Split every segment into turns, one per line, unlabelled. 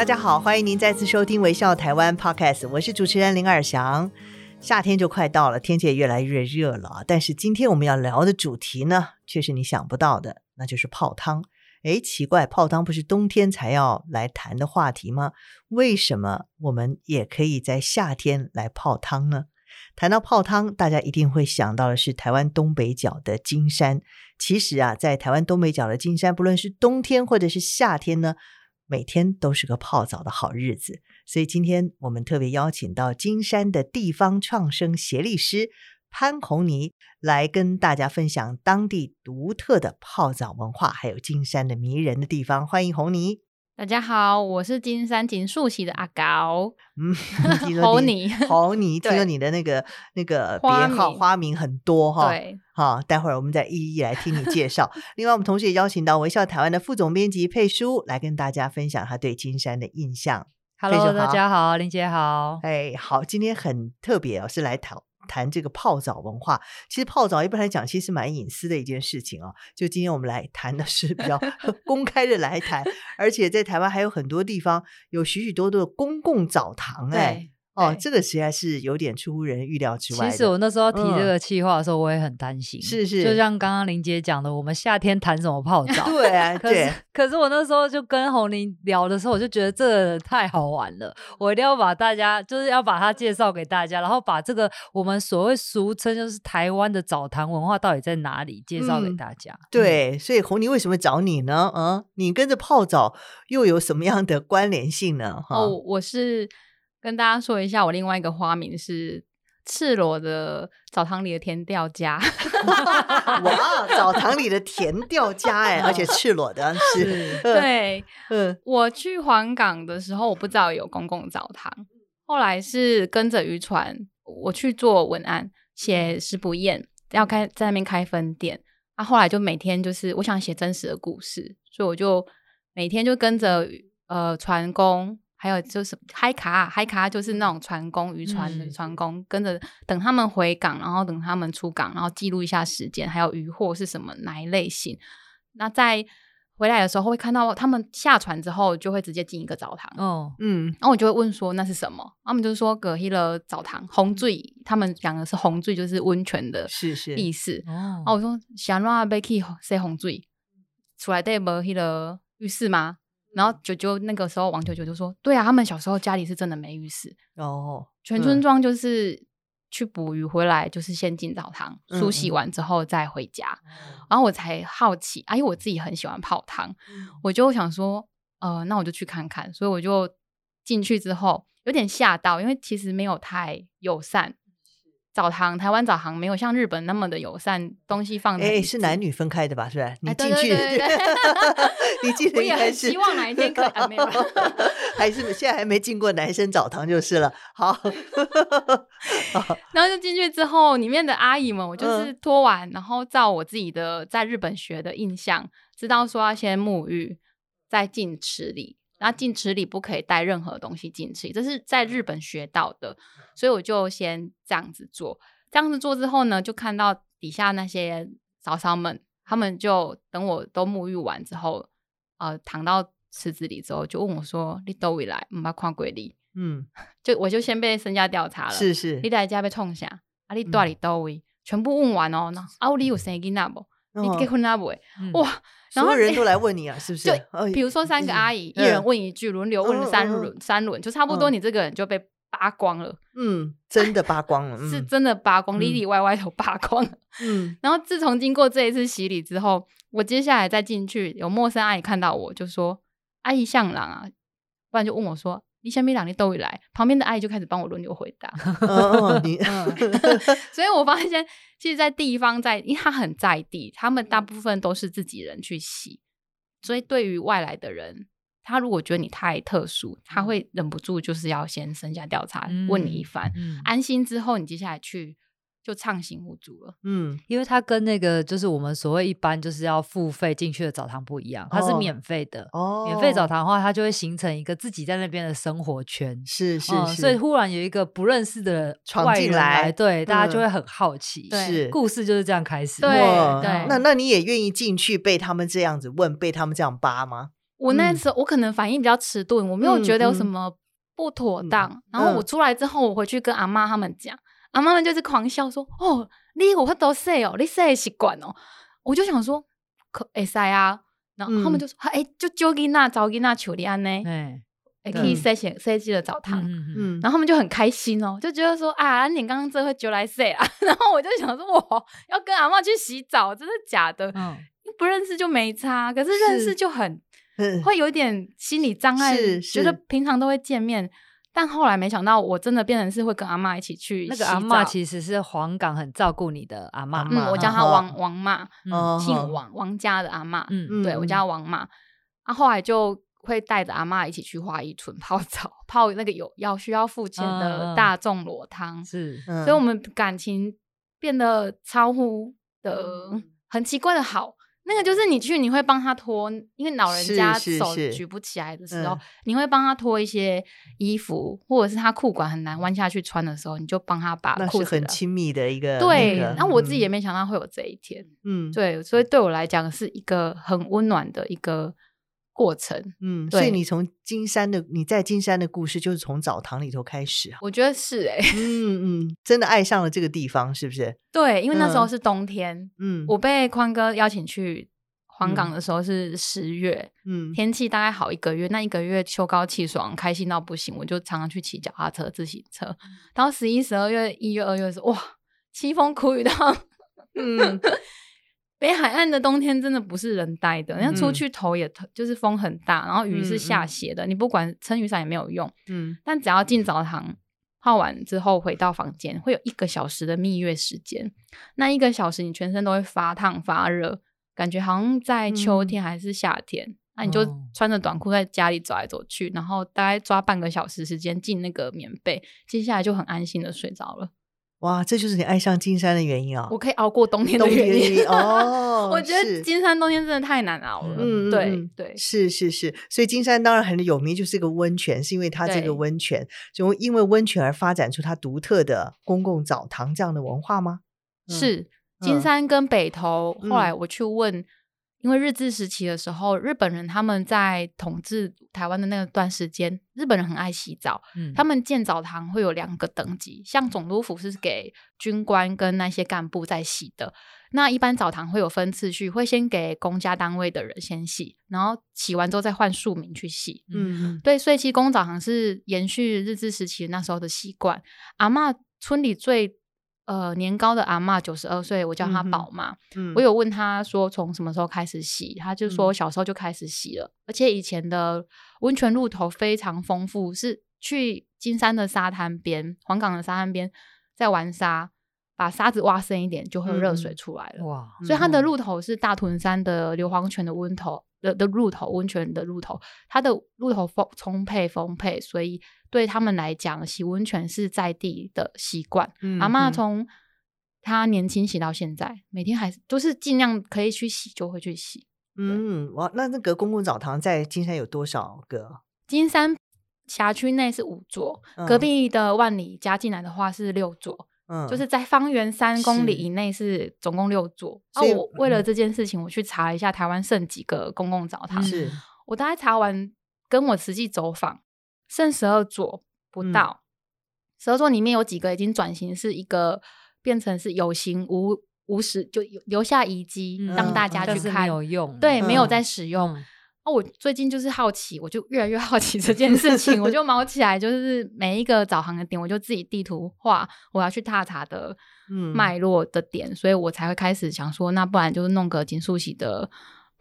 大家好，欢迎您再次收听《微笑台湾》Podcast，我是主持人林尔祥。夏天就快到了，天气也越来越热了。但是今天我们要聊的主题呢，却是你想不到的，那就是泡汤。诶，奇怪，泡汤不是冬天才要来谈的话题吗？为什么我们也可以在夏天来泡汤呢？谈到泡汤，大家一定会想到的是台湾东北角的金山。其实啊，在台湾东北角的金山，不论是冬天或者是夏天呢，每天都是个泡澡的好日子，所以今天我们特别邀请到金山的地方创生协力师潘红妮来跟大家分享当地独特的泡澡文化，还有金山的迷人的地方。欢迎红妮。
大家好，我是金山锦树溪的阿高。
嗯，
红妮，
红妮，听说你的那个那个别号花名很多哈。对，好，待会儿我们再一一来听你介绍。另外，我们同时也邀请到微笑台湾的副总编辑佩书来跟大家分享他对金山的印象。
Hello，大家好，林姐好。
哎，好，今天很特别哦，是来讨。谈这个泡澡文化，其实泡澡一般来讲，其实蛮隐私的一件事情啊。就今天我们来谈的是比较 公开的来谈，而且在台湾还有很多地方有许许多多的公共澡堂哎。哦，这个实在是有点出乎人预料之外。
其实我那时候提这个企划的时候，我也很担心。
是是，
就像刚刚林姐讲的，我们夏天谈什么泡 澡？
对啊，对。
可是我那时候就跟红妮聊的时候，我就觉得这太好玩了，我一定要把大家，就是要把它介绍给大家，然后把这个我们所谓俗称就是台湾的澡堂文化到底在哪里，介绍给大家。
对，所以红妮为什么找你呢？嗯，你跟着泡澡又有什么样的关联性呢？
哦，我是。跟大家说一下，我另外一个花名是赤裸的澡堂里的甜调家。
哇，澡堂里的甜调家哎，而且赤裸的 是。
对，嗯，我去黄港的时候，我不知道有公共澡堂，后来是跟着渔船，我去做文案，写食不厌，要开在那边开分店。啊，后来就每天就是我想写真实的故事，所以我就每天就跟着呃船工。还有就是嗨卡，嗨卡就是那种船工、渔船的船工，嗯、跟着等他们回港，然后等他们出港，然后记录一下时间，还有渔获是什么哪一类型。那在回来的时候会看到他们下船之后就会直接进一个澡堂。哦，嗯，然后我就会问说那是什么？他们就说隔壁了澡堂红醉，他们讲的是红醉就是温泉的是是意思。是是哦，然后我说想让阿贝去洗红醉，出来带无迄个浴室吗？然后九九那个时候，王九九就说：“对啊，他们小时候家里是真的没浴室哦，全村庄就是去捕鱼回来，就是先进澡堂梳洗完之后再回家。嗯”然后我才好奇，啊，因为我自己很喜欢泡汤，嗯、我就想说：“呃，那我就去看看。”所以我就进去之后有点吓到，因为其实没有太友善。澡堂，台湾澡堂没有像日本那么的友善，东西放的。哎，是
男女分开的吧？是不是？你进去，你进去应该是。
希望哪一天可以还没有，
还是现在还没进过男生澡堂就是了。好，
然后就进去之后，里面的阿姨们，我就是脱完，然后照我自己的在日本学的印象，知道说要先沐浴，再进池里。然后进池里不可以带任何东西进去，这是在日本学到的，所以我就先这样子做。这样子做之后呢，就看到底下那些嫂嫂们，他们就等我都沐浴完之后，呃，躺到池子里之后，就问我说：“你都未来，唔怕看鬼哩？”嗯，就我就先被身家调查了。
是是，
你在家被冲下，啊，你到底都位？全部问完哦，那啊，你有生囡仔不？你结婚了不？哇！
然后人都来问你啊，是不是？
就 比如说三个阿姨，一人问一句，轮流问三轮，三轮就差不多，你这个人就被扒光了。
嗯，真的扒光了，
是真的扒光，里里外外都扒光了。嗯，然后自从经过这一次洗礼之后，我接下来再进去，有陌生阿姨看到我就说：“阿姨像狼啊。”不然就问我说。你下面两你都会来，旁边的阿姨就开始帮我轮流回答。哦你嗯、所以我发现，其实，在地方在，因为他很在地，他们大部分都是自己人去洗，所以对于外来的人，他如果觉得你太特殊，他会忍不住就是要先身下调查，
嗯、
问你一番，
嗯、
安心之后，你接下来去就畅行无阻了。
嗯，
因为它跟那个就是我们所谓一般就是要付费进去的澡堂不一样，它是免费的。
哦，
免费澡堂的话，它就会形成一个自己在那边的生活圈。
是是是、
嗯，所以忽然有一个不认识的
闯进来，
来对、嗯、大家就会很好奇。
是
故事就是这样开始。
对对，
那那你也愿意进去被他们这样子问，被他们这样扒吗？
我那时候、嗯、我可能反应比较迟钝，我没有觉得有什么不妥当。嗯、然后我出来之后，我回去跟阿妈他们讲，嗯、阿妈们就是狂笑说：“哦，你我都说哦，你说的习惯哦。”我就想说：“可会塞啊。”然后他们就说：“哎、嗯，就就给那找给那求你安呢，哎，可以设计设计的澡堂。”嗯，然后他们就很开心哦，就觉得说：“啊，你刚刚这会就来塞啊。”然后我就想说：“我要跟阿妈去洗澡，真的假的？嗯，不认识就没差，可是认识就很。”会有一点心理障碍，觉得平常都会见面，但后来没想到，我真的变成是会跟阿嬷一起去。
那个阿嬷其实是黄冈很照顾你的阿嬷，
嗯，我叫她王王妈，姓王，王家的阿嬷，嗯，对我叫王妈。啊，后来就会带着阿嬷一起去花一村 泡澡，泡那个有要需要付钱的大众裸汤，是，所以我们感情变得超乎的很奇怪的好。那个就是你去，你会帮他脱，因为老人家手举不起来的时候，你会帮他脱一些衣服，或者是他裤管很难弯下去穿的时候，你就帮他把裤子。
那是很亲密的一个。
对，然后我自己也没想到会有这一天。嗯，对，所以对我来讲是一个很温暖的一个过程，嗯，
所以你从金山的你在金山的故事就是从澡堂里头开始啊，
我觉得是哎、欸，
嗯嗯，真的爱上了这个地方，是不是？
对，因为那时候是冬天，嗯，我被宽哥邀请去黄冈的时候是十月，嗯，天气大概好一个月，那一个月秋高气爽，开心到不行，我就常常去骑脚踏车、自行车，然后十一、十二月、一月、二月的时候，哇，凄风苦雨到，嗯。北海岸的冬天真的不是人待的，人家出去头也就是风很大，然后雨是下斜的，嗯嗯、你不管撑雨伞也没有用。嗯，但只要进澡堂泡完之后回到房间，会有一个小时的蜜月时间。那一个小时你全身都会发烫发热，感觉好像在秋天还是夏天。嗯、那你就穿着短裤在家里走来走去，然后大概抓半个小时时间进那个棉被，接下来就很安心的睡着了。
哇，这就是你爱上金山的原因啊！
我可以熬过冬天的原因
哦。
我觉得金山冬天真的太难熬了。嗯，对对，
是是是。所以金山当然很有名，就是个温泉，是因为它这个温泉就因为温泉而发展出它独特的公共澡堂这样的文化吗？
是金山跟北投，后来我去问。因为日治时期的时候，日本人他们在统治台湾的那段时间，日本人很爱洗澡。嗯，他们建澡堂会有两个等级，像总督府是给军官跟那些干部在洗的。那一般澡堂会有分次序，会先给公家单位的人先洗，然后洗完之后再换庶民去洗。嗯，对，所以其实公澡堂是延续日治时期那时候的习惯。阿嬷村里最。呃，年高的阿嬷九十二岁，我叫她宝妈。嗯，我有问她说从什么时候开始洗，她就说小时候就开始洗了，嗯、而且以前的温泉露头非常丰富，是去金山的沙滩边、黄港的沙滩边在玩沙，把沙子挖深一点就会有热水出来了。嗯、哇！所以它的露头是大屯山的硫磺泉的温头的的露头，温泉的露头，它的露头丰充沛丰沛，所以。对他们来讲，洗温泉是在地的习惯。嗯、阿嬷从她年轻洗到现在，每天还是都是尽量可以去洗就会去洗。
嗯，哇，那那个公共澡堂在金山有多少个？
金山辖区内是五座，嗯、隔壁的万里加进来的话是六座。嗯，就是在方圆三公里以内是总共六座。啊，我为了这件事情，我去查了一下台湾剩几个公共澡堂。是，我大概查完，跟我实际走访。剩十二座不到，十二、嗯、座里面有几个已经转型，是一个变成是有形无无实，就留下遗迹让大家去看，
嗯、有用，
对，没有在使用。嗯、啊，我最近就是好奇，我就越来越好奇这件事情，我就忙起来，就是每一个澡堂的点，我就自己地图画我要去踏查的脉络的点，嗯、所以我才会开始想说，那不然就是弄个金素喜的。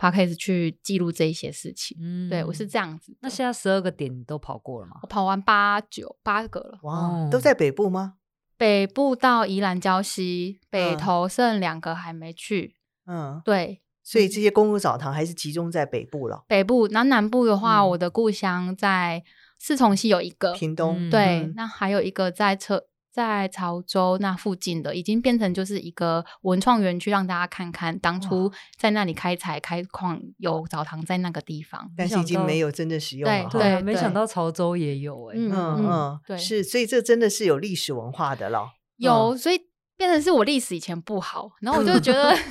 他开始去记录这一些事情，嗯，对我是这样子。
那现在十二个点你都跑过了吗？
我跑完八九八个了。
哇，都在北部吗？
北部到宜兰礁溪，北投剩两个还没去。嗯，对，
所以这些公共澡堂还是集中在北部了。
北部，然后南部的话，
嗯、
我的故乡在四重溪有一个
屏东，
嗯、
对，
嗯、
那还有一个在车在潮州那附近的，已经变成就是一个文创园区，让大家看看当初在那里开采开矿有澡堂在那个地方，
但是已经没有真正使用了。
对，
对，没想到潮州也有哎、欸，
嗯嗯，嗯
对，
是，所以这真的是有历史文化的了。
有，所以变成是我历史以前不好，然后我就觉得。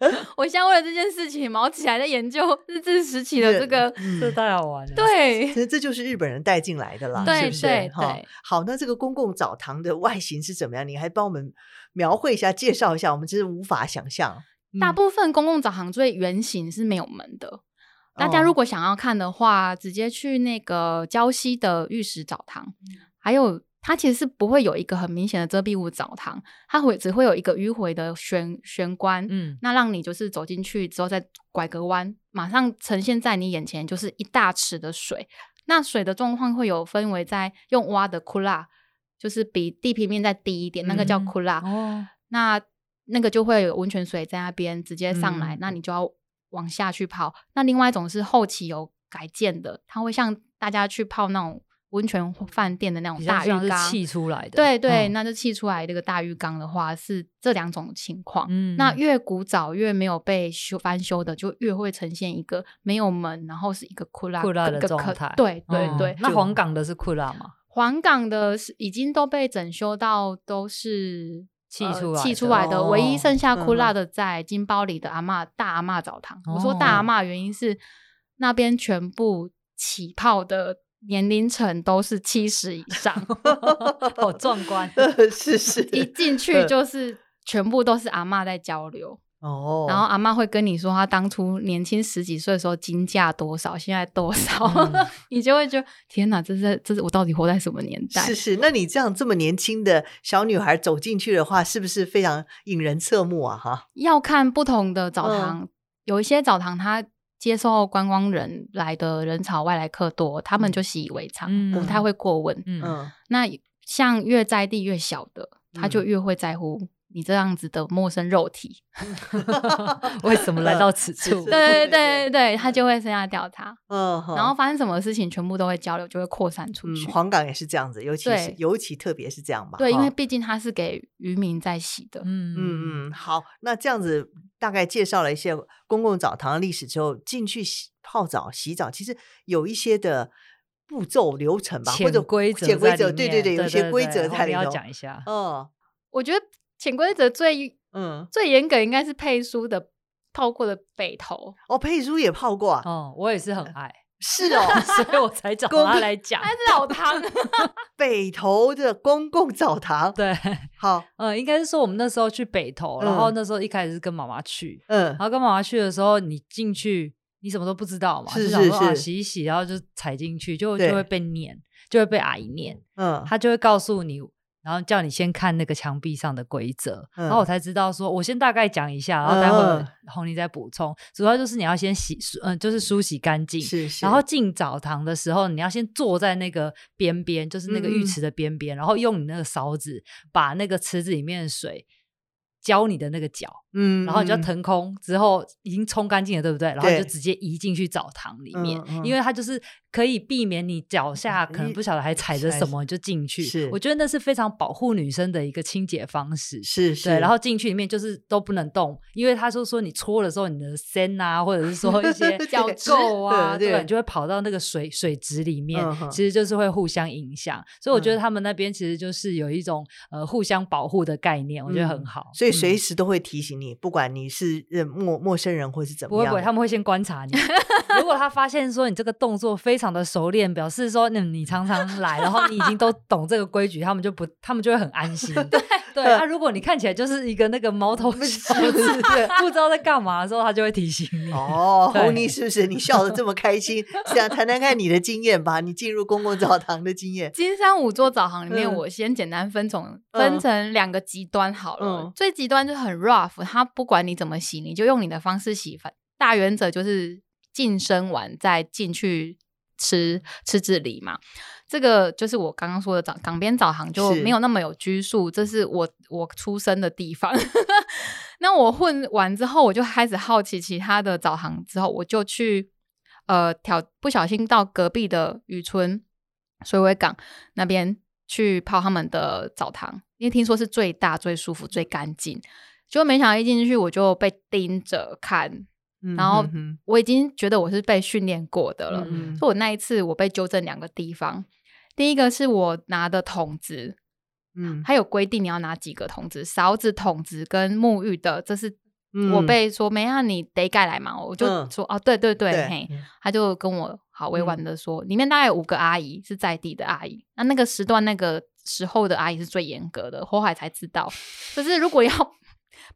我现在为了这件事情毛起来在研究日治时期的这个，
这太好玩了。
对，
其实这就是日本人带进来的啦，
对
是不是？
对
哈，好，那这个公共澡堂的外形是怎么样？你还帮我们描绘一下、介绍一下，我们真是无法想象。
大部分公共澡堂最原型是没有门的，大家如果想要看的话，直接去那个礁溪的玉石澡堂，还有。它其实是不会有一个很明显的遮蔽物澡堂，它会只会有一个迂回的玄玄关，嗯，那让你就是走进去之后再拐个弯，马上呈现在你眼前就是一大池的水。那水的状况会有分为在用挖的库拉，就是比地平面再低一点，那个叫库拉。哦，那那个就会有温泉水在那边直接上来，嗯，那你就要往下去泡。那另外一种是后期有改建的，它会像大家去泡那种。温泉饭店的那种大浴缸，
是气出来的，
对对，嗯、那就砌出来这个大浴缸的话是这两种情况。嗯，那越古早越没有被修翻修的，就越会呈现一个没有门，然后是一个库拉
库拉的状态。
对对对，
嗯、那黄港的是库拉吗？
黄港的是已经都被整修到都是
气出来
气、呃、出来的，哦、唯一剩下库拉的在金包里的阿嬷、嗯、大阿嬷澡堂。哦、我说大阿嬷原因是那边全部起泡的。年龄层都是七十以上，
好壮观。
是是，
一进去就是全部都是阿嬷在交流哦。然后阿嬷会跟你说，她当初年轻十几岁的时候金价多少，现在多少，嗯、你就会觉得天哪，这是这是我到底活在什么年代？
是是，那你这样这么年轻的小女孩走进去的话，是不是非常引人侧目啊？哈，
要看不同的澡堂，嗯、有一些澡堂它。接受观光人来的人潮，外来客多，他们就习以为常，嗯、不太会过问。嗯，嗯。那像越在地越小的，他就越会在乎你这样子的陌生肉体，
为什么来到此 处？
对对对对对，他就会剩下调查。嗯，然后发生什么事情，全部都会交流，就会扩散出去。
嗯、黄港也是这样子，尤其是尤其特别是这样吧。
对，因为毕竟它是给渔民在洗的。
嗯嗯嗯，好，那这样子。大概介绍了一些公共澡堂的历史之后，进去洗泡澡、洗澡，其实有一些的步骤流程吧，或者
规则、
潜规则，对对对，有些规则在里头。
要讲一下，
嗯，
我觉得潜规则最嗯最严格应该是佩书的泡过的北投
哦，佩书也泡过啊，
哦，我也是很爱。
是哦，
所以我才找他来讲。
他是老汤，
北投的公共澡堂。
对，
好，
嗯，应该是说我们那时候去北投，然后那时候一开始是跟妈妈去，嗯，然后跟妈妈去的时候，你进去，你什么都不知道嘛，
是是是，
洗一洗，然后就踩进去，就就会被念，就会被阿姨念，嗯，她就会告诉你。然后叫你先看那个墙壁上的规则，嗯、然后我才知道说，我先大概讲一下，然后待会儿红妮再补充。嗯、主要就是你要先洗，嗯，就是梳洗干净。
是是。
然后进澡堂的时候，你要先坐在那个边边，就是那个浴池的边边，嗯、然后用你那个勺子把那个池子里面的水浇你的那个脚。嗯，然后你就要腾空，之后已经冲干净了，对不对？然后就直接移进去澡堂里面，因为它就是可以避免你脚下可能不晓得还踩着什么就进去。是，我觉得那是非常保护女生的一个清洁方式。是是。对，然后进去里面就是都不能动，因为他说说你搓的时候，你的身啊，或者是说一些 脚垢啊，对，你就会跑到那个水水质里面，其实就是会互相影响。所以我觉得他们那边其实就是有一种呃互相保护的概念，我觉得很好。
所以随时都会提醒。你不管你是陌陌生人或是怎么样，
不会不会，他们会先观察你。如果他发现说你这个动作非常的熟练，表示说你你常常来，然后你已经都懂这个规矩，他们就不，他们就会很安心。对对，那 如果你看起来就是一个那个毛头小子，不知道在干嘛的时候，他就会提醒你。
哦，红妮是不是？你笑的这么开心，想谈谈看你的经验吧？你进入公共澡堂的经验。
金山五座澡堂里面，我先简单分从分成两个极端好了。最极端就很 rough。他不管你怎么洗，你就用你的方式洗。大原则就是净身完再进去吃吃自理嘛。这个就是我刚刚说的早港边澡堂就没有那么有拘束，这是我我出生的地方。那我混完之后，我就开始好奇其他的澡堂，之后我就去呃挑不小心到隔壁的渔村水尾港那边去泡他们的澡堂，因为听说是最大、最舒服、最干净。结果没想到一进去我就被盯着看。然后我已经觉得我是被训练过的了，嗯、所以我那一次我被纠正两个地方。第一个是我拿的桶子，嗯，还有规定你要拿几个桶子，勺子、桶子跟沐浴的，这是我被说、嗯、没啊，你得改来嘛，我就说、嗯、哦，对对对，对嘿，他就跟我好委婉的说，嗯、里面大概有五个阿姨是在地的阿姨，那那个时段那个时候的阿姨是最严格的，后来才知道，就是如果要。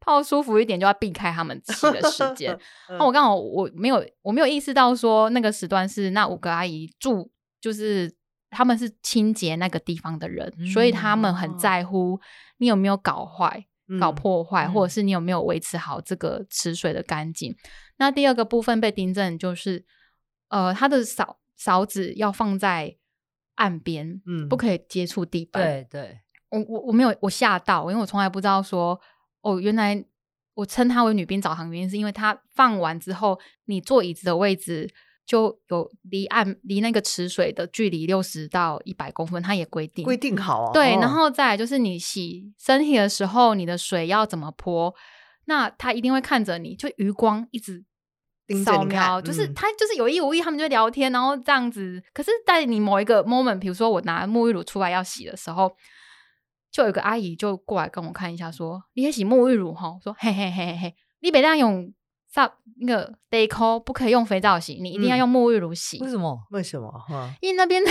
泡舒服一点就要避开他们吃的时间。那、我刚好我没有我没有意识到说那个时段是那五个阿姨住，就是他们是清洁那个地方的人，嗯、所以他们很在乎你有没有搞坏、嗯、搞破坏，或者是你有没有维持好这个池水的干净。嗯、那第二个部分被订正就是，呃，他的勺勺子要放在岸边，嗯，不可以接触地板。
对对，
我我我没有我吓到，因为我从来不知道说。哦，原来我称它为女兵澡堂，原因是因为它放完之后，你坐椅子的位置就有离岸离那个池水的距离六十到一百公分，它也规定
规定好、哦。
对，然后再来就是你洗身体的时候，你的水要怎么泼，那他一定会看着你，就余光一直扫描，就是他就是有意无意，他们就聊天，然后这样子。可是，在你某一个 moment，比如说我拿沐浴乳出来要洗的时候。就有个阿姨就过来跟我看一下，说：“你也洗沐浴乳哈？”我说：“嘿嘿嘿嘿嘿，你别这样用上那个 deco，不可以用肥皂洗，你一定要用沐浴乳洗。
为什么？
为什么？
因为那边的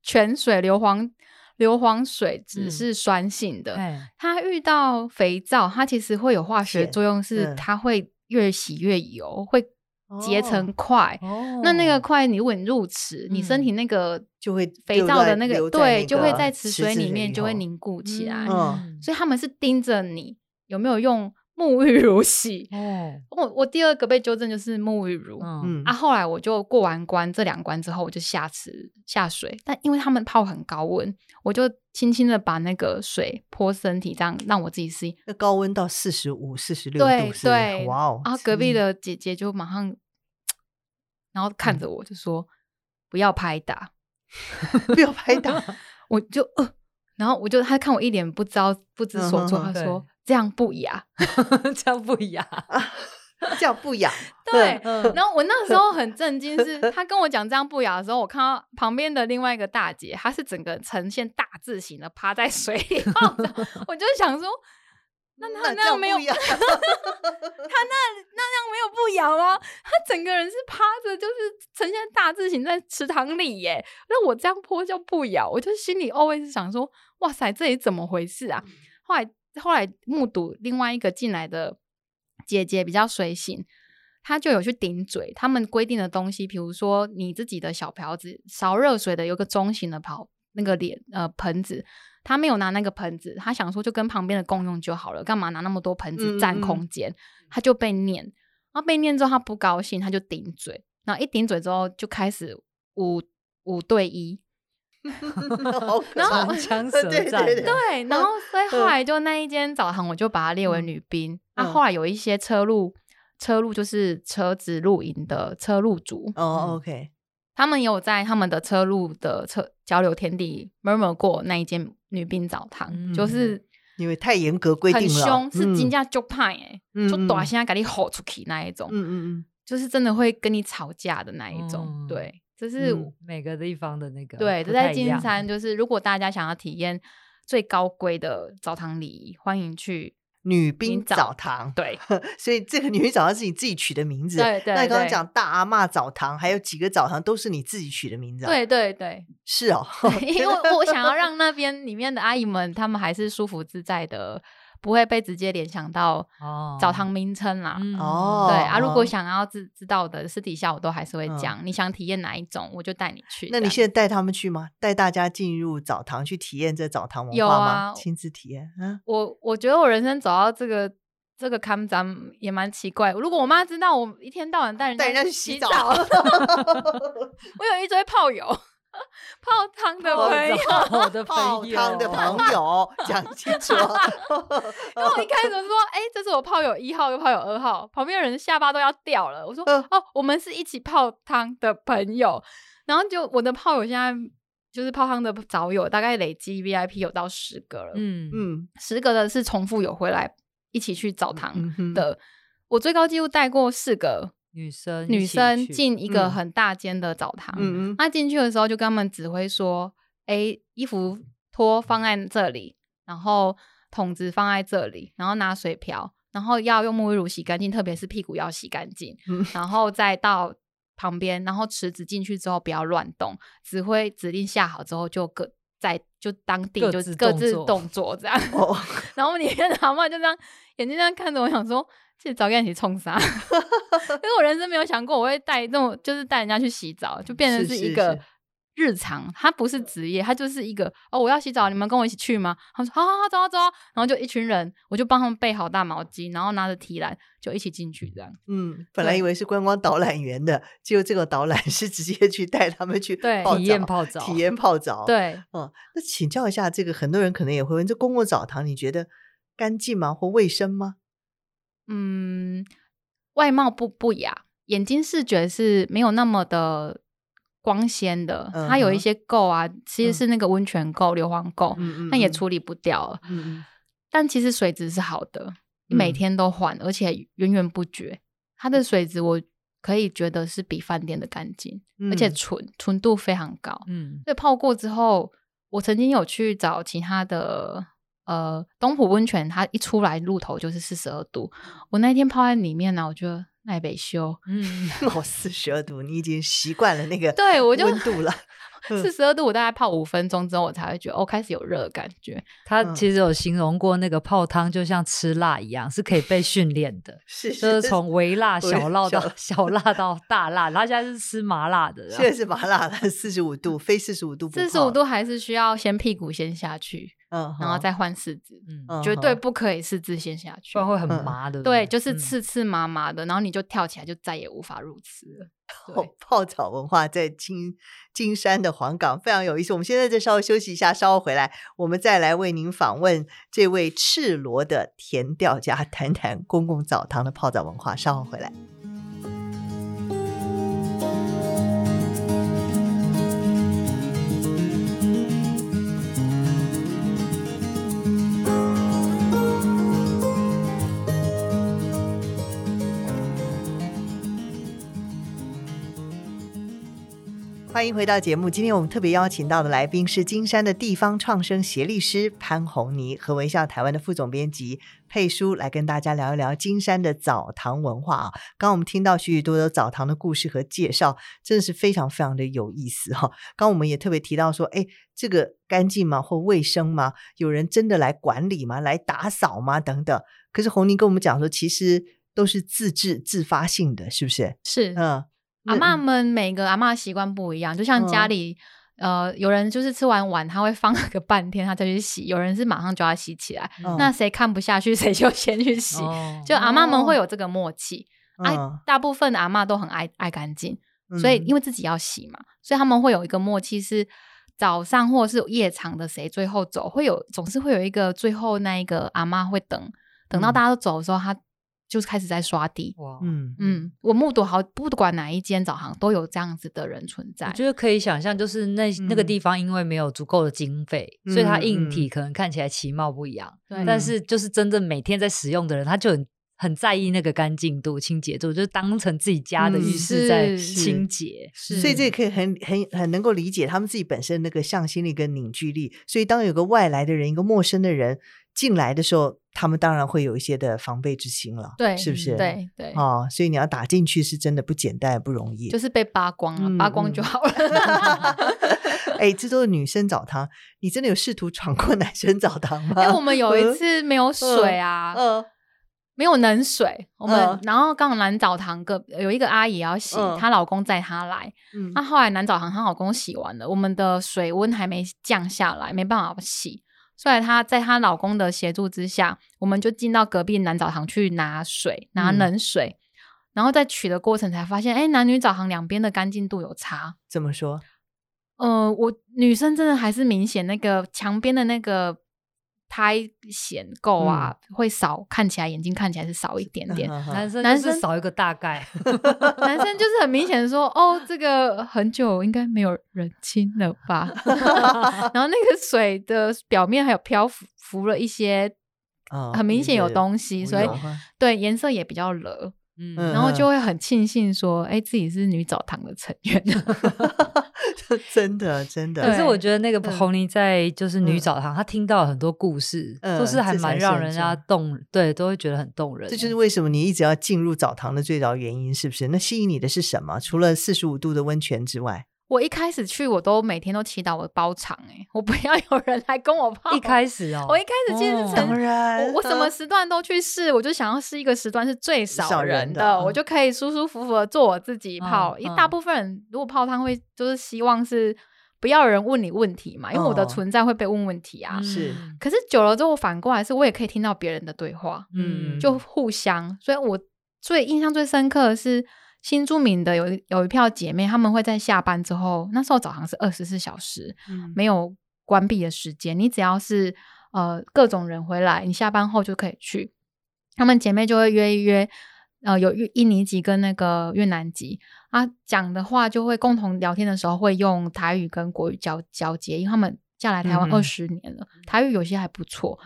泉水硫磺硫磺水只是酸性的，嗯、它遇到肥皂，它其实会有化学作用，是它会越洗越油，会。”结成块，哦、那那个块，你如果你入池，嗯、你身体那个就会肥皂的那个，那个对，就会在池水里面就会凝固起来。嗯、所以他们是盯着你有没有用沐浴乳洗。哦，我我第二个被纠正就是沐浴乳。嗯啊，后来我就过完关这两关之后，我就下池下水，但因为他们泡很高温，我就轻轻的把那个水泼身体，这样让我自己适应。
那高温到四十五、四十六度，对对，哇哦！
然后隔壁的姐姐就马上。然后看着我就说：“不要拍打，
不要拍打。”
我就呃，然后我就他看我一脸不知道不知所措，他说：“这样不雅
这样不雅，
这样不雅。”
对。然后我那时候很 震惊，是他跟我讲这样不雅的时候，我看到旁边的另外一个大姐，她是整个呈现大字形的趴在水里，我就想说。那他那样没有，他那 那样没有不咬吗？他整个人是趴着，就是呈现大字形在池塘里耶。那我这样泼就不咬，我就心里 always 想说：哇塞，这里怎么回事啊？后来后来目睹另外一个进来的姐姐比较随性，她就有去顶嘴。他们规定的东西，比如说你自己的小瓢子烧热水的，有个中型的瓢那个脸呃盆子。他没有拿那个盆子，他想说就跟旁边的共用就好了，干嘛拿那么多盆子占空间？嗯。嗯，他就被念，然后被念之后他不高兴，他就顶嘴，然后一顶嘴之后就开始五五对一，
然后枪舌战，
对，然后所以后来就那一间澡堂我就把它列为女宾。那、嗯。啊、后来有一些车路，车路就是车子露营的车路主
哦，OK。
他们有在他们的车路的车交流天地 murmur 过那一间女兵澡堂，嗯、就是
因为太严格规定了，
很凶，是金价就派哎，就大声给你吼出去那一种，嗯嗯嗯，就是真的会跟你吵架的那一种，嗯、对，这是、嗯、
每个地方的那个，
对，都在金山，就是如果大家想要体验最高规的澡堂礼仪，欢迎去。
女兵澡堂，
对，
所以这个女兵澡堂是你自己取的名字。对对，对，那你刚刚讲大阿嬷澡堂，还有几个澡堂都是你自己取的名字。
对对对，
是哦，
因为我想要让那边里面的阿姨们，她们还是舒服自在的。不会被直接联想到澡堂名称啦。哦，对啊，如果想要知知道的，私底下我都还是会讲。你想体验哪一种，我就带你去。
那你现在带他们去吗？带大家进入澡堂去体验这澡堂文化吗？亲自体验。嗯，
我我觉得我人生走到这个这个看咱也蛮奇怪。如果我妈知道我一天到晚带人
带人家去洗澡，
我有一堆炮友。泡汤的朋友，
泡的
泡汤的朋友，讲清楚。
因为我一开始说，哎、欸，这是我泡友一号，又泡友二号，旁边人下巴都要掉了。我说，呃、哦，我们是一起泡汤的朋友。然后就我的泡友现在就是泡汤的早友，大概累积 VIP 有到十个了。嗯嗯，十个的是重复有回来一起去澡堂的。嗯、我最高纪录带过四个。
女生
女生进一个很大间的澡堂，嗯，她进去的时候就跟他们指挥说：“哎、欸，衣服脱放在这里，然后桶子放在这里，然后拿水瓢，然后要用沐浴乳洗干净，特别是屁股要洗干净，嗯、然后再到旁边，然后池子进去之后不要乱动，指挥指令下好之后就各在就当地就各自动作这样，哦、然后里面的阿妈就这样眼睛这样看着我，想说。”这早点一起冲啥？因为我人生没有想过我会带那种，就是带人家去洗澡，就变成是一个日常。他不是职业，他就是一个哦，我要洗澡，你们跟我一起去吗？他说好好好，走啊走啊。然后就一群人，我就帮他们备好大毛巾，然后拿着提篮就一起进去这样。
嗯，本来以为是观光导览员的，结果这个导览是直接去带他们去
对体验泡澡，
体验泡澡。
对，
哦，那请教一下，这个很多人可能也会问，这公共澡堂你觉得干净吗？或卫生吗？
嗯，外貌不不雅，眼睛视觉是没有那么的光鲜的。嗯、它有一些垢啊，其实是那个温泉垢、硫磺垢，那、嗯、也处理不掉但其实水质是好的，你每天都换，嗯、而且源源不绝。它的水质我可以觉得是比饭店的干净，嗯、而且纯纯度非常高。嗯，所以泡过之后，我曾经有去找其他的。呃，东浦温泉它一出来入头就是四十二度，我那天泡在里面呢，我觉得耐北修，
嗯，我，四十二度，你已经习惯了那个
对我就
温度了。
四十二度，我大概泡五分钟之后，我才会觉得哦，开始有热感觉。
他其实有形容过那个泡汤就像吃辣一样，是可以被训练的，
是，
就是从微辣、小辣到小辣到大辣。他现在是吃麻辣的，
现在是麻辣的，四十五度，非四十五度，
四十五度还是需要先屁股先下去。嗯，然后再换四肢，嗯，绝对不可以四肢先下去，
不然会很麻的。
对，就是刺刺麻麻的，然后你就跳起来，就再也无法入池了。
泡澡文化在金金山的黄港非常有意思。我们现在再稍微休息一下，稍后回来，我们再来为您访问这位赤裸的田调家，谈谈公共澡堂的泡澡文化。稍后回来。欢迎回到节目。今天我们特别邀请到的来宾是金山的地方创生协力师潘红妮和微笑台湾的副总编辑佩书，来跟大家聊一聊金山的澡堂文化啊。刚刚我们听到许许多多澡堂的故事和介绍，真的是非常非常的有意思哈。刚刚我们也特别提到说，哎，这个干净吗？或卫生吗？有人真的来管理吗？来打扫吗？等等。可是红妮跟我们讲说，其实都是自治自发性的，是不是？
是，嗯。阿嬷们每个阿嬷习惯不一样，就像家里，嗯、呃，有人就是吃完碗他会放 个半天，他再去洗；有人是马上就要洗起来。嗯、那谁看不下去，谁就先去洗。哦、就阿嬷们会有这个默契。哎、哦啊，大部分的阿嬷都很爱爱干净，嗯、所以因为自己要洗嘛，所以他们会有一个默契，是早上或者是夜场的谁最后走，会有总是会有一个最后那一个阿嬷会等，等到大家都走的时候，他。就是开始在刷地，哇，嗯嗯，我目睹好，不管哪一间澡堂都有这样子的人存在。
我觉得可以想象，就是那、嗯、那个地方因为没有足够的经费，嗯、所以它硬体可能看起来其貌不扬。对、嗯，但是就是真正每天在使用的人，他就很很在意那个干净度、清洁度，就是当成自己家的浴室在清洁。
是，所以这也可以很很很能够理解他们自己本身那个向心力跟凝聚力。所以当有个外来的人，一个陌生的人。进来的时候，他们当然会有一些的防备之心了，
对，
是不是？
对对，
哦，所以你要打进去是真的不简单，不容易，
就是被扒光了，嗯、扒光就好了。
哎，这都是女生澡堂，你真的有试图闯过男生澡堂吗？
因为我们有一次没有水啊，没有冷水，我们、嗯、然后刚好男澡堂个有一个阿姨要洗，嗯、她老公载她来，嗯，那后来男澡堂她老公洗完了，我们的水温还没降下来，没办法洗。所以她在她老公的协助之下，我们就进到隔壁男澡堂去拿水，拿冷水，嗯、然后在取的过程才发现，哎，男女澡堂两边的干净度有差。
怎么说？
呃，我女生真的还是明显那个墙边的那个。苔藓垢啊，嗯、会少，看起来眼睛看起来是少一点点。
男生男生少一个大概，
男生就是很明显的说，哦，这个很久应该没有人亲了吧？然后那个水的表面还有漂浮浮了一些，很明显有东西，哦、所以对颜色也比较惹。嗯，然后就会很庆幸说，哎，自己是女澡堂的成员。
真的，真的。
可是我觉得那个红妮在就是女澡堂，她听到很多故事，都是还蛮让人家动，对，都会觉得很动人。
这就是为什么你一直要进入澡堂的最早原因，是不是？那吸引你的是什么？除了四十五度的温泉之外。
我一开始去，我都每天都祈祷我包场哎、欸，我不要有人来跟我泡。
一开始哦，
我一开始其实是
当然，
我我什么时段都去试，我就想要试一个时段是最少人的，我就可以舒舒服服的做我自己泡。一大部分人如果泡汤会就是希望是不要有人问你问题嘛，因为我的存在会被问问题啊。是，可是久了之后反过来是，我也可以听到别人的对话，嗯，就互相。所以我最印象最深刻的是。新住民的有有一票姐妹，她们会在下班之后，那时候早上是二十四小时，嗯、没有关闭的时间。你只要是呃各种人回来，你下班后就可以去。她们姐妹就会约一约，呃，有印尼籍跟那个越南籍啊，讲的话就会共同聊天的时候会用台语跟国语交交接，因为他们嫁来台湾二十年了，嗯、台语有些还不错。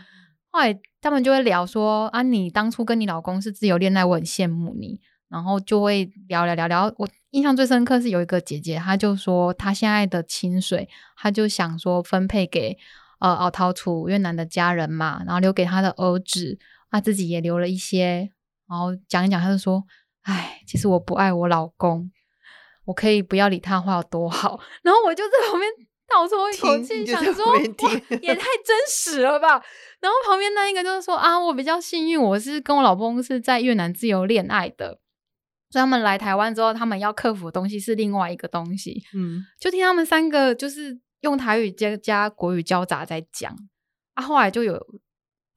后来他们就会聊说啊，你当初跟你老公是自由恋爱，我很羡慕你。然后就会聊聊聊聊，我印象最深刻是有一个姐姐，她就说她现在的薪水，她就想说分配给呃奥陶楚越南的家人嘛，然后留给她的儿子，她自己也留了一些，然后讲一讲，她就说，哎，其实我不爱我老公，我可以不要理他的话有多好，然后我就在旁边倒抽一口气，想说也太真实了吧。然后旁边那一个就是说啊，我比较幸运，我是跟我老公是在越南自由恋爱的。所以他们来台湾之后，他们要克服的东西是另外一个东西。嗯，就听他们三个就是用台语加加国语交杂在讲。啊，后来就有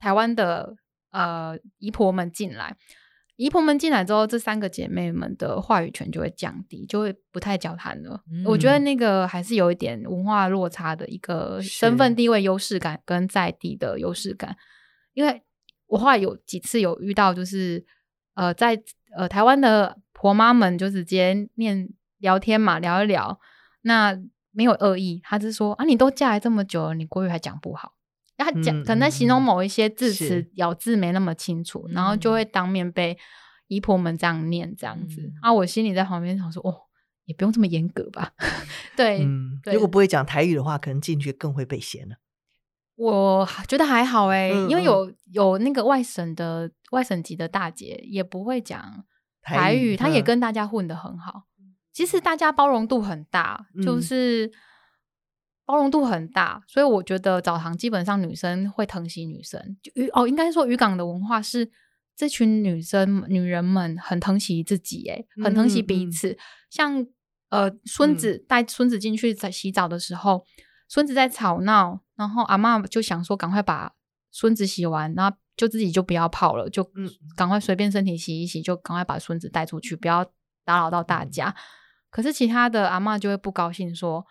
台湾的呃姨婆们进来，姨婆们进来之后，这三个姐妹们的话语权就会降低，就会不太交谈了。嗯，我觉得那个还是有一点文化落差的一个身份地位优势感跟在地的优势感。因为我后来有几次有遇到，就是呃在呃台湾的。婆妈们就直接念聊天嘛，聊一聊，那没有恶意，他是说啊，你都嫁来这么久了，你国语还讲不好，他讲可能在形容某一些字词、嗯、咬字没那么清楚，然后就会当面被姨婆们这样念这样子、嗯、啊，我心里在旁边想说，哦，也不用这么严格吧？对，
嗯、
对
如果不会讲台语的话，可能进去更会被嫌了。
我觉得还好哎、因为有有那个外省的外省籍的大姐也不会讲。台语，他也跟大家混得很好。嗯、其实大家包容度很大，嗯、就是包容度很大，所以我觉得澡堂基本上女生会疼惜女生。就哦，应该说渔港的文化是这群女生女人们很疼惜自己，诶，很疼惜彼此。像呃，孙子带孙子进去在洗澡的时候，孙、嗯、子在吵闹，然后阿嬷就想说赶快把孙子洗完，然后。就自己就不要泡了，就赶快随便身体洗一洗，就赶快把孙子带出去，不要打扰到大家。嗯、可是其他的阿嬷就会不高兴，说：“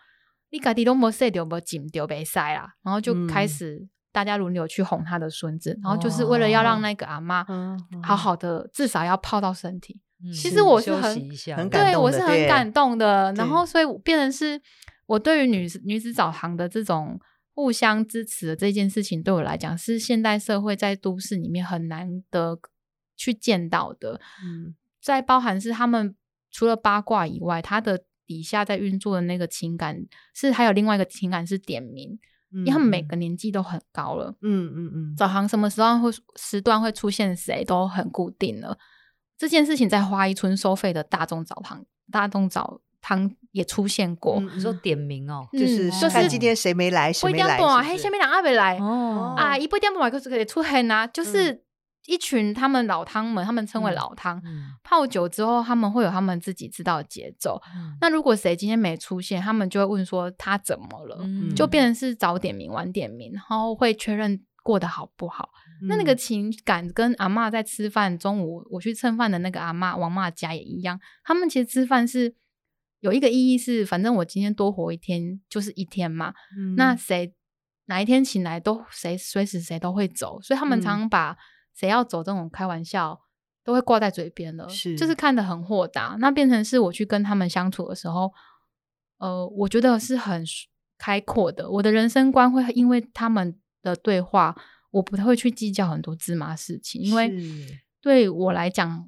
你家己都没洗掉，没紧掉，没塞啦。”然后就开始大家轮流去哄他的孙子，嗯、然后就是为了要让那个阿嬷好好的，嗯、至少要泡到身体。嗯、其实我是很
很
对我是很感动的。然后所以变成是我对于女女子澡堂的这种。互相支持的这件事情，对我来讲是现代社会在都市里面很难得去见到的。嗯，在包含是他们除了八卦以外，他的底下在运作的那个情感是还有另外一个情感是点名，嗯、因为他们每个年纪都很高了。嗯嗯嗯，早堂什么时候会时段会出现谁都很固定了。这件事情在花一村收费的大众澡堂，大众澡。汤也出现过，
你说点名哦，
就是看今天谁没来，谁没来，
不一定不啊，嘿，下面两阿没来。哦。啊，一不一定不买，可是可以出现啊，就是一群他们老汤们，他们称为老汤，
嗯、
泡酒之后他们会有他们自己知道的节奏。
嗯、
那如果谁今天没出现，他们就会问说他怎么了，
嗯、
就变成是早点名晚点名，然后会确认过得好不好。嗯、那那个情感跟阿嬷在吃饭，中午我去蹭饭的那个阿嬷王妈家也一样，他们其实吃饭是有一个意义是，反正我今天多活一天就是一天嘛。嗯、那谁哪一天醒来都谁随时谁都会走，所以他们常常把。谁要走这种开玩笑，都会挂在嘴边了，
是
就是看得很豁达。那变成是我去跟他们相处的时候，呃，我觉得是很开阔的。我的人生观会因为他们的对话，我不太会去计较很多芝麻事情，因为对我来讲，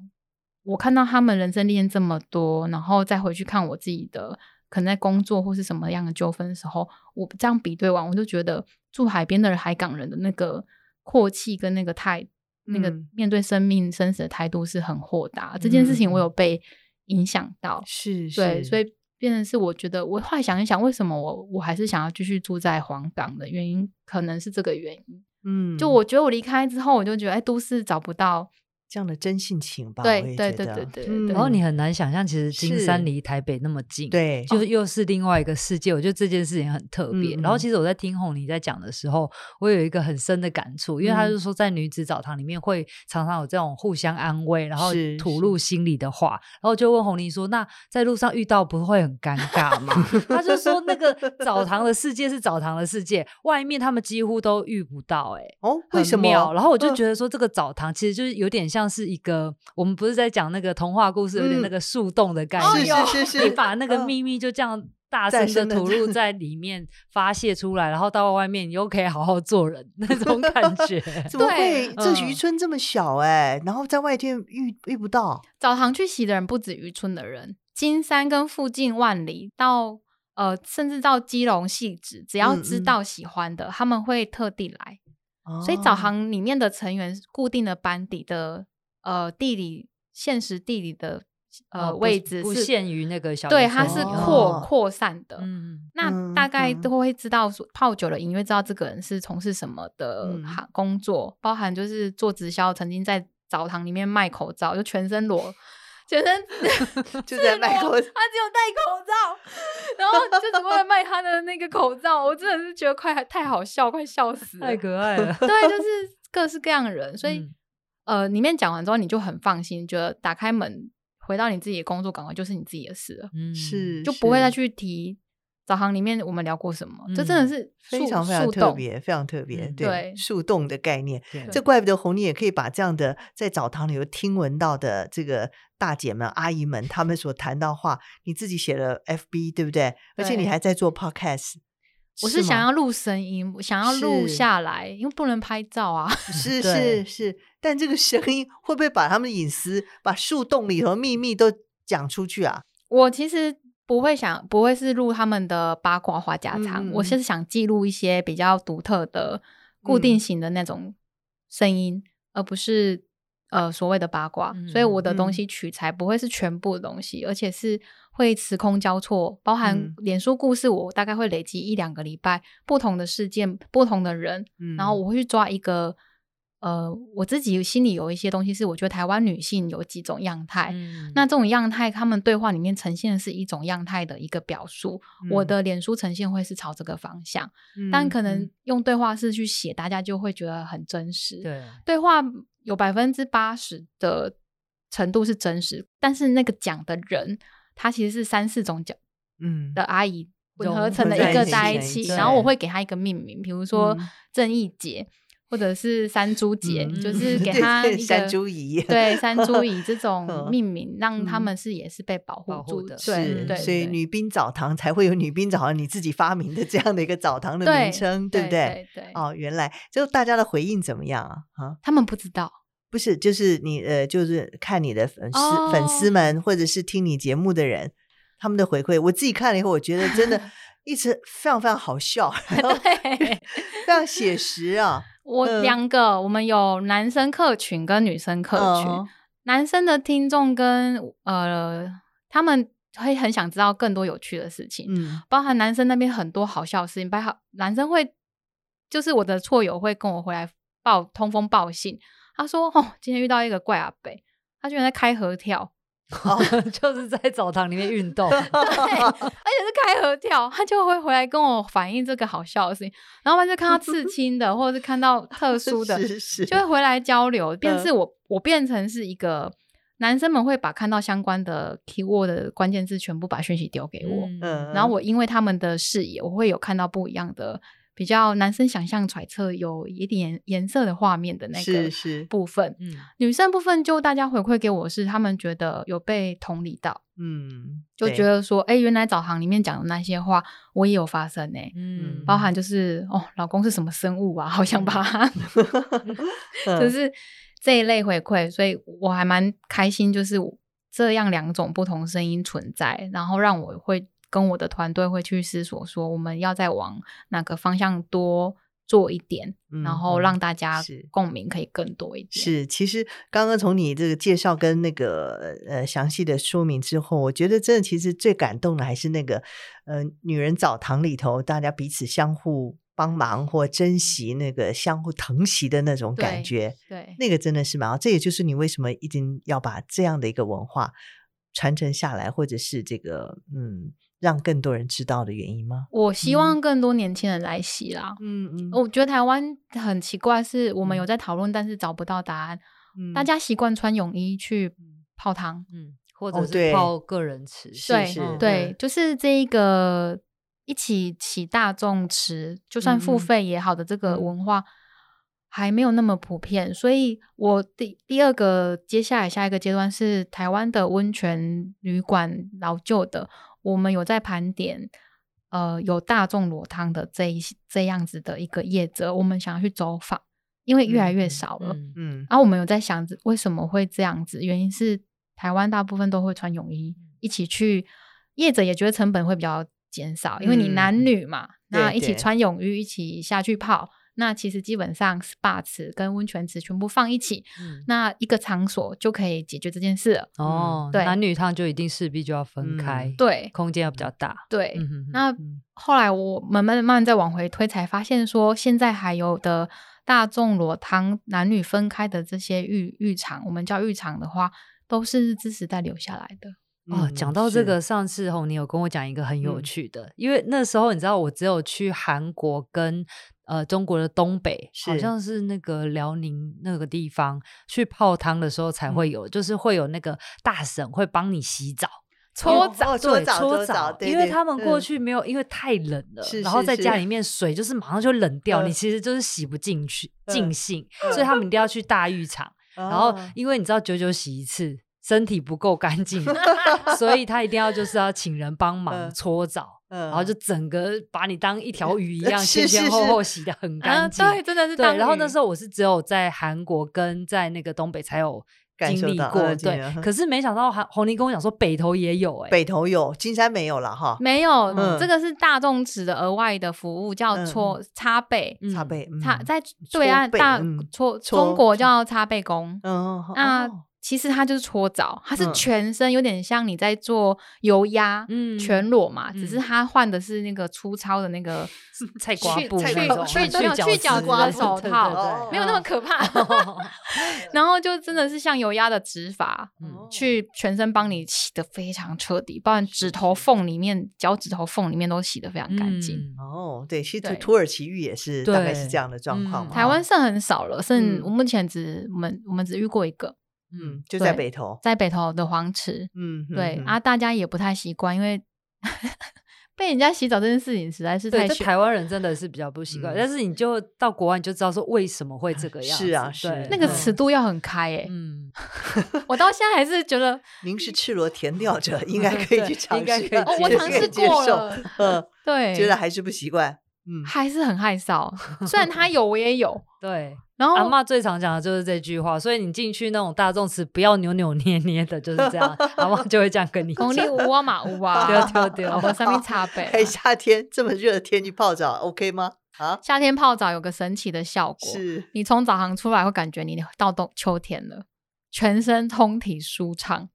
我看到他们人生历练这么多，然后再回去看我自己的可能在工作或是什么样的纠纷的时候，我这样比对完，我就觉得住海边的海港人的那个阔气跟那个态。那个面对生命生死的态度是很豁达，嗯、这件事情我有被影响到，
是，
对，
是
所以变成是我觉得，我后来想一想，为什么我我还是想要继续住在黄港的原因，可能是这个原因。嗯，就我觉得我离开之后，我就觉得，哎，都市找不到。
这样的真性情吧，
对对对对对。
然后你很难想象，其实金山离台北那么近，
对，
就又是另外一个世界。我觉得这件事情很特别。然后其实我在听红你在讲的时候，我有一个很深的感触，因为他就说在女子澡堂里面会常常有这种互相安慰，然后吐露心里的话。然后就问红玲说：“那在路上遇到不会很尴尬吗？” 他就说：“那个澡堂的世界是澡堂的世界，外面他们几乎都遇不到。”哎，
哦，为什么？
然后我就觉得说，这个澡堂其实就是有点像。像是一个，我们不是在讲那个童话故事，有点那个树洞的概念，
嗯、是是是是，
你把那个秘密就这样大声的吐露在里面发泄出来，然后到外面你又可以好好做人那种感 觉。
怎么会？这渔村这么小哎、欸，然后在外天遇遇不到
澡堂去洗的人不止渔村的人，金山跟附近万里到呃，甚至到基隆汐止，只要知道喜欢的，嗯嗯他们会特地来。哦、所以澡堂里面的成员固定的班底的。呃，地理现实地理的呃、哦、位置是
不限于那个小
对，它是扩扩散的。
嗯，
那大概都会知道说泡酒的隐约知道这个人是从事什么的行工作，嗯、包含就是做直销，曾经在澡堂里面卖口罩，就全身裸，全身
就在卖口罩，
他只有戴口罩，然后就只为了卖他的那个口罩，我真的是觉得快太好笑，快笑死了，
太可爱了。
对，就是各式各样的人，所以。嗯呃，里面讲完之后，你就很放心，觉得打开门回到你自己的工作岗位就是你自己的事了，
嗯，是
就不会再去提澡堂里面我们聊过什么，嗯、这真的是
非常非常特别，非常特别，
嗯、对
树洞的概念，
对
这怪不得红妮也可以把这样的在澡堂里有听闻到的这个大姐们、阿姨们他们所谈到话，你自己写了 FB 对不对？而且你还在做 Podcast。
我是想要录声音，
是
想要录下来，因为不能拍照啊。
是是是，但这个声音会不会把他们的隐私、把树洞里头秘密都讲出去啊？
我其实不会想，不会是录他们的八卦话家常，嗯、我是想记录一些比较独特的、固定型的那种声音，嗯、而不是。呃，所谓的八卦，嗯、所以我的东西取材不会是全部的东西，嗯、而且是会时空交错，包含脸书故事，我大概会累积一两个礼拜不同的事件、不同的人，嗯、然后我会去抓一个。呃，我自己心里有一些东西，是我觉得台湾女性有几种样态。嗯、那这种样态，他们对话里面呈现的是一种样态的一个表述。嗯、我的脸书呈现会是朝这个方向，嗯、但可能用对话式去写，大家就会觉得很真实。
对，
对话有百分之八十的程度是真实，但是那个讲的人，他其实是三四种讲，嗯，的阿姨混合成了一个在一起，然后我会给他一个命名，比如说正义姐。嗯或者是山猪姐，嗯、就是 给他一个
山猪姨，
对山猪姨这种 命名，让他们是也是被保护住的。对，对，
所以女兵澡堂才会有女兵澡堂，你自己发明的这样的一个澡堂的名称，对，对不对？对。哦，原来就大家的回应怎么样啊？啊，
他们不知道，
不是，就是你呃，就是看你的粉丝、哦、粉丝们，或者是听你节目的人，他们的回馈，我自己看了以后，我觉得真的一直非常非常好笑，对，非常写实啊。
我两个，呃、我们有男生客群跟女生客群。呃、男生的听众跟呃，他们会很想知道更多有趣的事情，嗯，包含男生那边很多好笑的事情，包含男生会就是我的错友会跟我回来报通风报信，他说：“哦，今天遇到一个怪阿北，他居然在开合跳，
哦、就是在澡堂里面运动，
对，而且是开合跳，他就会回来跟我反映这个好笑的事情。然后他就看到刺青的，或者是看到特 殊的，
是是
就会回来交流。变成是我，我变成是一个男生们会把看到相关的 keyword 的关键字全部把讯息丢给我，
嗯，
然后我因为他们的视野，我会有看到不一样的。”比较男生想象揣测有一点颜色的画面的那个部分，嗯，女生部分就大家回馈给我是，他们觉得有被同理到，
嗯，
就觉得说，哎、欸，原来澡堂里面讲的那些话，我也有发生呢、欸，嗯，包含就是哦，老公是什么生物啊，好想把。他，就是这一类回馈，所以我还蛮开心，就是这样两种不同声音存在，然后让我会。跟我的团队会去思索说，我们要再往哪个方向多做一点，嗯、然后让大家共鸣可以更多一点。
是，其实刚刚从你这个介绍跟那个呃详细的说明之后，我觉得真的其实最感动的还是那个呃女人澡堂里头大家彼此相互帮忙或珍惜那个相互疼惜的那种感觉。
对，对
那个真的是蛮好。这也就是你为什么一定要把这样的一个文化传承下来，或者是这个嗯。让更多人知道的原因吗？
我希望更多年轻人来洗啦。
嗯嗯，
我觉得台湾很奇怪，是我们有在讨论，但是找不到答案。嗯，大家习惯穿泳衣去泡汤，
嗯，或者是泡个人池。
对对，对，就是这一个一起洗大众池，就算付费也好的这个文化还没有那么普遍。所以我第第二个接下来下一个阶段是台湾的温泉旅馆老旧的。我们有在盘点，呃，有大众裸汤的这一这样子的一个业者，我们想要去走访，因为越来越少了，嗯，嗯，然后我们有在想着为什么会这样子，原因是台湾大部分都会穿泳衣一起去，业者也觉得成本会比较减少，因为你男女嘛，嗯，那一起穿泳衣一起下去泡。那其实基本上 SPA 池跟温泉池全部放一起，嗯，那一个场所就可以解决这件事了。
哦，对，男女汤就一定势必就要分开，嗯、
对，
空间要比较大。
对，嗯、那后来我慢慢慢再往回推，才发现说，现在还有的大众裸汤男女分开的这些浴浴场，我们叫浴场的话，都是日治时代留下来的。
哦，讲到这个，上次吼你有跟我讲一个很有趣的，嗯，因为那时候你知道，我只有去韩国跟。呃，中国的东北好像是那个辽宁那个地方，去泡汤的时候才会有，嗯、就是会有那个大婶会帮你洗澡、
搓澡、
搓澡、搓澡，
因为他们过去没有，嗯、因为太冷了，然后在家里面水就是马上就冷 掉，你其实就是洗不进去尽兴，所以他们一定要。去大浴场。然后因为你知道，久久洗一次，身体不够干净，所以他一定要就是要请人帮忙搓澡。嗯、然后就整个把你当一条鱼一样，前前后后洗的很干净。
啊、对，真的是。对，
然后那时候我是只有在韩国跟在那个东北才有经历过。嗯、对，可是没想到红红妮跟我讲说北投也有、欸，哎，
北投有，金山没有了哈。
没有，嗯、这个是大众池的额外的服务，叫搓擦背，
擦背，
擦在对岸大搓，中国叫擦背工。嗯，那。其实它就是搓澡，它是全身有点像你在做油压，嗯，全裸嘛，嗯、只是它换的是那个粗糙的那个
菜瓜布
去去去去角质的手套，没有那么可怕。然后就真的是像油压的指法，嗯、去全身帮你洗得非常彻底，包含指头缝里面、脚趾头缝里面都洗得非常干净。
嗯、哦，对，其实土耳其浴也是大概是这样的状况嘛。
台湾剩很少了，剩我目前只我们我们只遇过一个。
嗯，就在北头，
在北头的黄池。嗯，对啊，大家也不太习惯，因为 被人家洗澡这件事情实在是太……
对，台湾人真的是比较不习惯。嗯、但是你就到国外，你就知道说为什么会这个样子。
是啊，是
对那个尺度要很开诶、欸。嗯，我到现在还是觉得，
您是赤裸田钓者，应该可以去尝试，应该可以
我尝试过了。
嗯，对，觉得还是不习惯。
嗯，还是很害臊。虽然他 有，我也有。
对。然后阿嬷最常讲的就是这句话，所以你进去那种大众池，不要扭扭捏捏的，就是这样。阿嬷就会这样跟你讲。
公里五啊马五啊，
对对对，
我上面擦背。
哎，夏天这么热的天去泡澡，OK 吗？啊，
夏天泡澡有个神奇的效果，
是
你从澡堂出来会感觉你到冬秋天了，全身通体舒畅。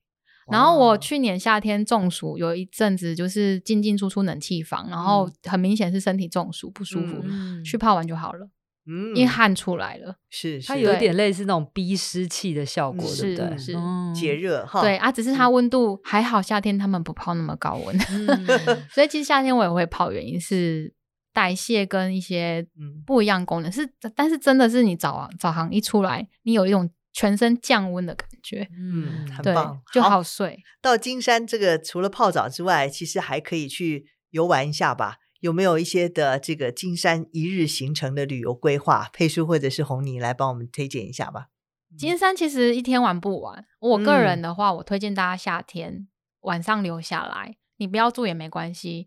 然后我去年夏天中暑，有一阵子就是进进出出冷气房，然后很明显是身体中暑不舒服，去泡完就好了。
嗯，
因为汗出来了，
是，是。
它有一点类似那种逼湿气的效果，
嗯、
对不对？
是，
嗯、
解热哈。
对啊，只是它温度还好，夏天他们不泡那么高温，嗯、所以其实夏天我也会泡，原因是代谢跟一些不一样功能。是，但是真的是你早早上一出来，你有一种全身降温的感觉，
嗯，很棒，
就好睡。
好，到金山这个除了泡澡之外，其实还可以去游玩一下吧。有没有一些的这个金山一日行程的旅游规划？佩书或者是红泥来帮我们推荐一下吧。
金山其实一天玩不完。我个人的话，嗯、我推荐大家夏天晚上留下来，你不要住也没关系，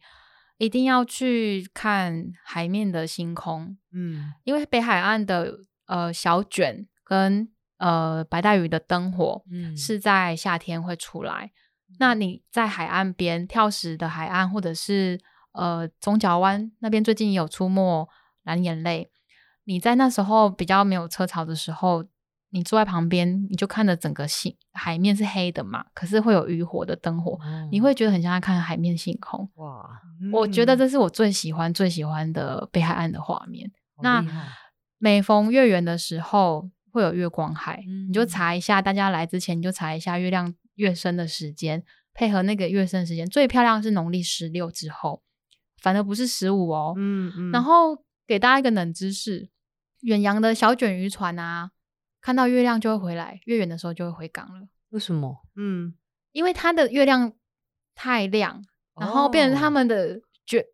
一定要去看海面的星空。嗯，因为北海岸的呃小卷跟呃白带鱼的灯火，嗯，是在夏天会出来。嗯、那你在海岸边跳石的海岸，或者是呃，中角湾那边最近也有出没蓝眼泪。你在那时候比较没有车潮的时候，你坐在旁边，你就看着整个星海面是黑的嘛，可是会有渔火的灯火，嗯、你会觉得很像在看海面星空。哇，我觉得这是我最喜欢最喜欢的北海岸的画面。那每逢月圆的时候会有月光海，嗯、你就查一下，大家来之前你就查一下月亮月升的时间，配合那个月升时间，最漂亮是农历十六之后。反而不是十五哦，嗯嗯，然后给大家一个冷知识：远洋的小卷渔船啊，看到月亮就会回来，月圆的时候就会回港了。
为什么？
嗯，因为它的月亮太亮，然后变成他们的卷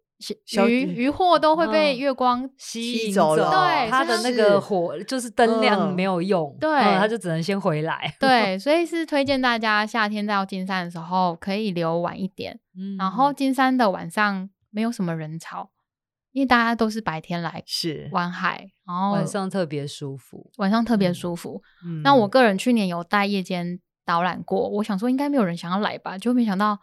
鱼鱼货都会被月光
吸引走了。对，它的那个火就是灯亮没有用，对，它就只能先回来。
对，所以是推荐大家夏天到金山的时候可以留晚一点，嗯，然后金山的晚上。没有什么人潮，因为大家都是白天来是玩海，然后
晚上特别舒服，
晚上特别舒服。嗯、那我个人去年有带夜间导览过，我想说应该没有人想要来吧，就没想到，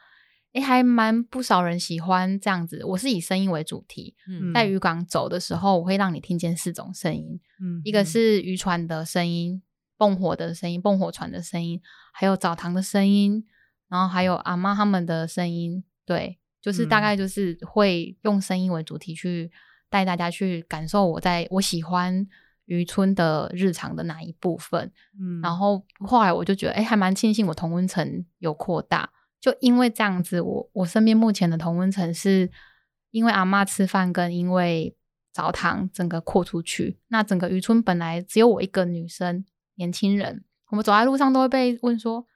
哎，还蛮不少人喜欢这样子。我是以声音为主题，嗯、在渔港走的时候，我会让你听见四种声音，嗯、一个是渔船的声音、蹦火的声音、蹦火船的声音，还有澡堂的声音，然后还有阿妈他们的声音，对。就是大概就是会用声音为主题去带大家去感受我在我喜欢渔村的日常的哪一部分，嗯，然后后来我就觉得，哎、欸，还蛮庆幸我同温层有扩大，就因为这样子我，我我身边目前的同温层是因为阿嬷吃饭跟因为澡堂整个扩出去，那整个渔村本来只有我一个女生年轻人，我们走在路上都会被问说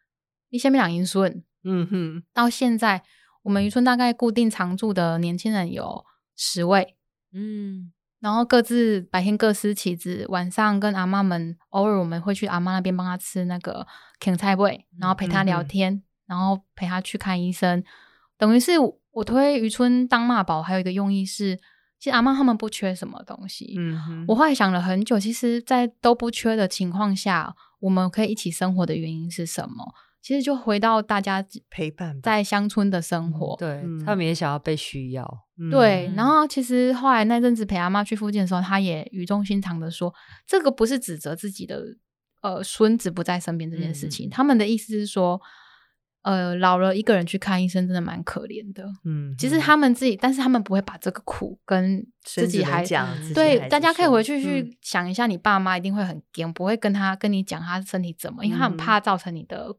你下面两英顺，嗯哼，到现在。我们渔村大概固定常住的年轻人有十位，嗯，然后各自白天各司其职，晚上跟阿嬷们偶尔我们会去阿嬷那边帮她吃那个芹菜味，然后陪她聊天，嗯、然后陪他去看医生，等于是我推渔村当妈宝，还有一个用意是，其实阿妈他们不缺什么东西，嗯哼，我后来想了很久，其实，在都不缺的情况下，我们可以一起生活的原因是什么？其实就回到大家陪伴在乡村的生活，
嗯、对、嗯、他们也想要被需要。
对，然后其实后来那阵子陪阿妈去附近的时候，他也语重心长的说，这个不是指责自己的呃孙子不在身边这件事情，嗯、他们的意思是说，呃，老了一个人去看医生真的蛮可怜的。嗯，其实他们自己，但是他们不会把这个苦跟自己还讲。对，大家可以回去去想一下，你爸妈一定会很惊，不会跟他跟你讲他身体怎么，因为他很怕造成你的。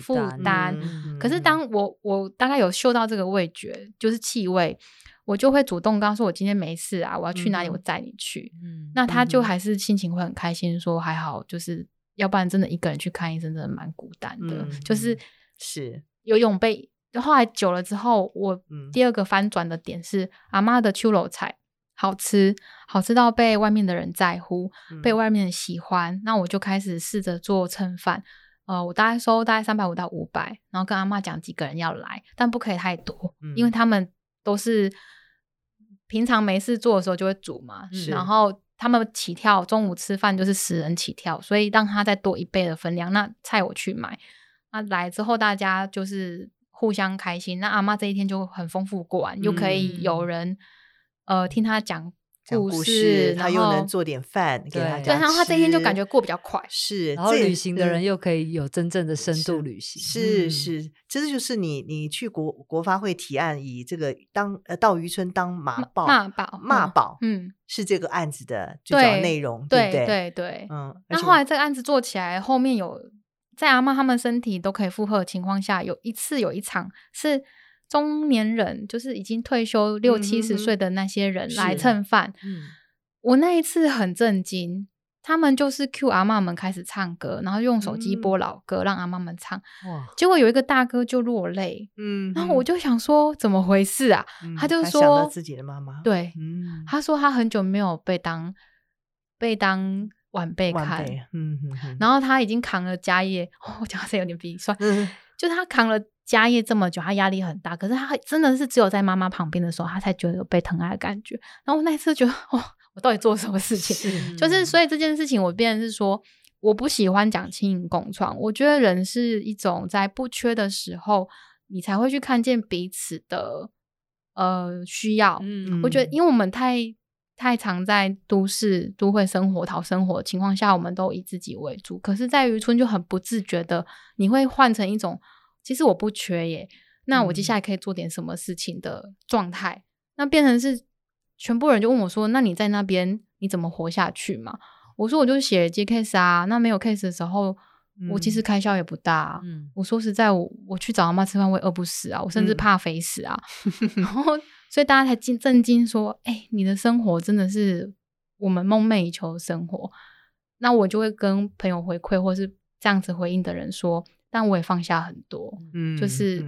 负担，嗯、可是当我我大概有嗅到这个味觉，就是气味，我就会主动跟他说：“我今天没事啊，我要去哪里，我载你去。嗯”那他就还是心情会很开心，说还好，就是要不然真的一个人去看医生，真的蛮孤单的。嗯、就是是游泳被。后来久了之后，我第二个翻转的点是、嗯、阿妈的秋楼菜好吃，好吃到被外面的人在乎，嗯、被外面人喜欢。那我就开始试着做蹭饭。呃，我大概收大概三百五到五百，然后跟阿妈讲几个人要来，但不可以太多，嗯、因为他们都是平常没事做的时候就会煮嘛，然后他们起跳中午吃饭就是十人起跳，所以让他再多一倍的分量，那菜我去买，那来之后大家就是互相开心，那阿妈这一天就很丰富过完，又、嗯、可以有人呃听他讲
讲故
事，
他又能做点饭给大家吃，
对，然后他这一天就感觉过比较快。
是，
然后旅行的人又可以有真正的深度旅行。
是是，是，这就是你你去国国发会提案，以这个当呃到渔村当马宝
马宝
马宝，
嗯，
是这个案子的最早内容，
对
对
对对，
嗯。
那后来这个案子做起来，后面有在阿嬷他们身体都可以负荷的情况下，有一次有一场是。中年人就是已经退休六七十岁的那些人来蹭饭。嗯，我那一次很震惊，他们就是 cue 阿嬷们开始唱歌，然后用手机播老歌让阿嬷们唱。哇！结果有一个大哥就落泪。嗯，然后我就想说怎么回事啊？他就说
自己的妈妈。
对，嗯，他说他很久没有被当被当晚辈看。嗯嗯。然后他已经扛了家业，我讲这有点鼻酸。嗯，就他扛了。家业这么久，他压力很大。可是他真的是只有在妈妈旁边的时候，他才觉得有被疼爱的感觉。然后我那一次觉得，哦，我到底做了什么事情？是 就是所以这件事情，我变成是说，我不喜欢讲轻盈共创。我觉得人是一种在不缺的时候，你才会去看见彼此的呃需要。嗯，我觉得，因为我们太太常在都市都会生活、讨生活的情况下，我们都以自己为主。可是，在渔村就很不自觉的，你会换成一种。其实我不缺耶，那我接下来可以做点什么事情的状态？嗯、那变成是全部人就问我说：“那你在那边你怎么活下去嘛？”我说：“我就写接 case 啊。”那没有 case 的时候，嗯、我其实开销也不大、啊。嗯、我说实在，我我去找阿妈吃饭，我也饿不死啊，我甚至怕肥死啊。嗯、然后，所以大家才惊震惊说：“哎、欸，你的生活真的是我们梦寐以求的生活。”那我就会跟朋友回馈，或是这样子回应的人说。但我也放下很多，嗯，就是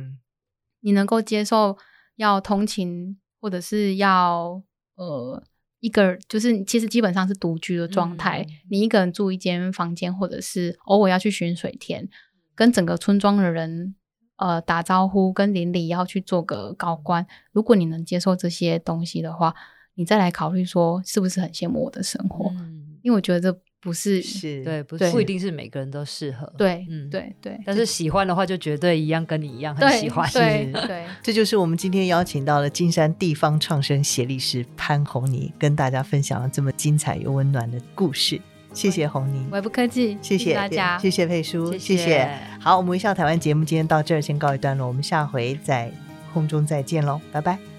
你能够接受要通勤，或者是要呃一个，就是其实基本上是独居的状态。嗯、你一个人住一间房间，或者是偶尔要去巡水田，跟整个村庄的人呃打招呼，跟邻里要去做个高官。如果你能接受这些东西的话，你再来考虑说是不是很羡慕我的生活，嗯、因为我觉得这。不是，
是对，不是不一定是每个人都适合。
对，嗯，对对。
但是喜欢的话，就绝对一样，跟你一样很喜欢。
对对，
这就是我们今天邀请到了金山地方创生协力师潘红妮，跟大家分享了这么精彩又温暖的故事。谢谢红妮，
我也不客气。
谢谢大家，谢谢佩叔，谢谢。好，我们微笑台湾节目今天到这儿先告一段落，我们下回在空中再见喽，拜拜。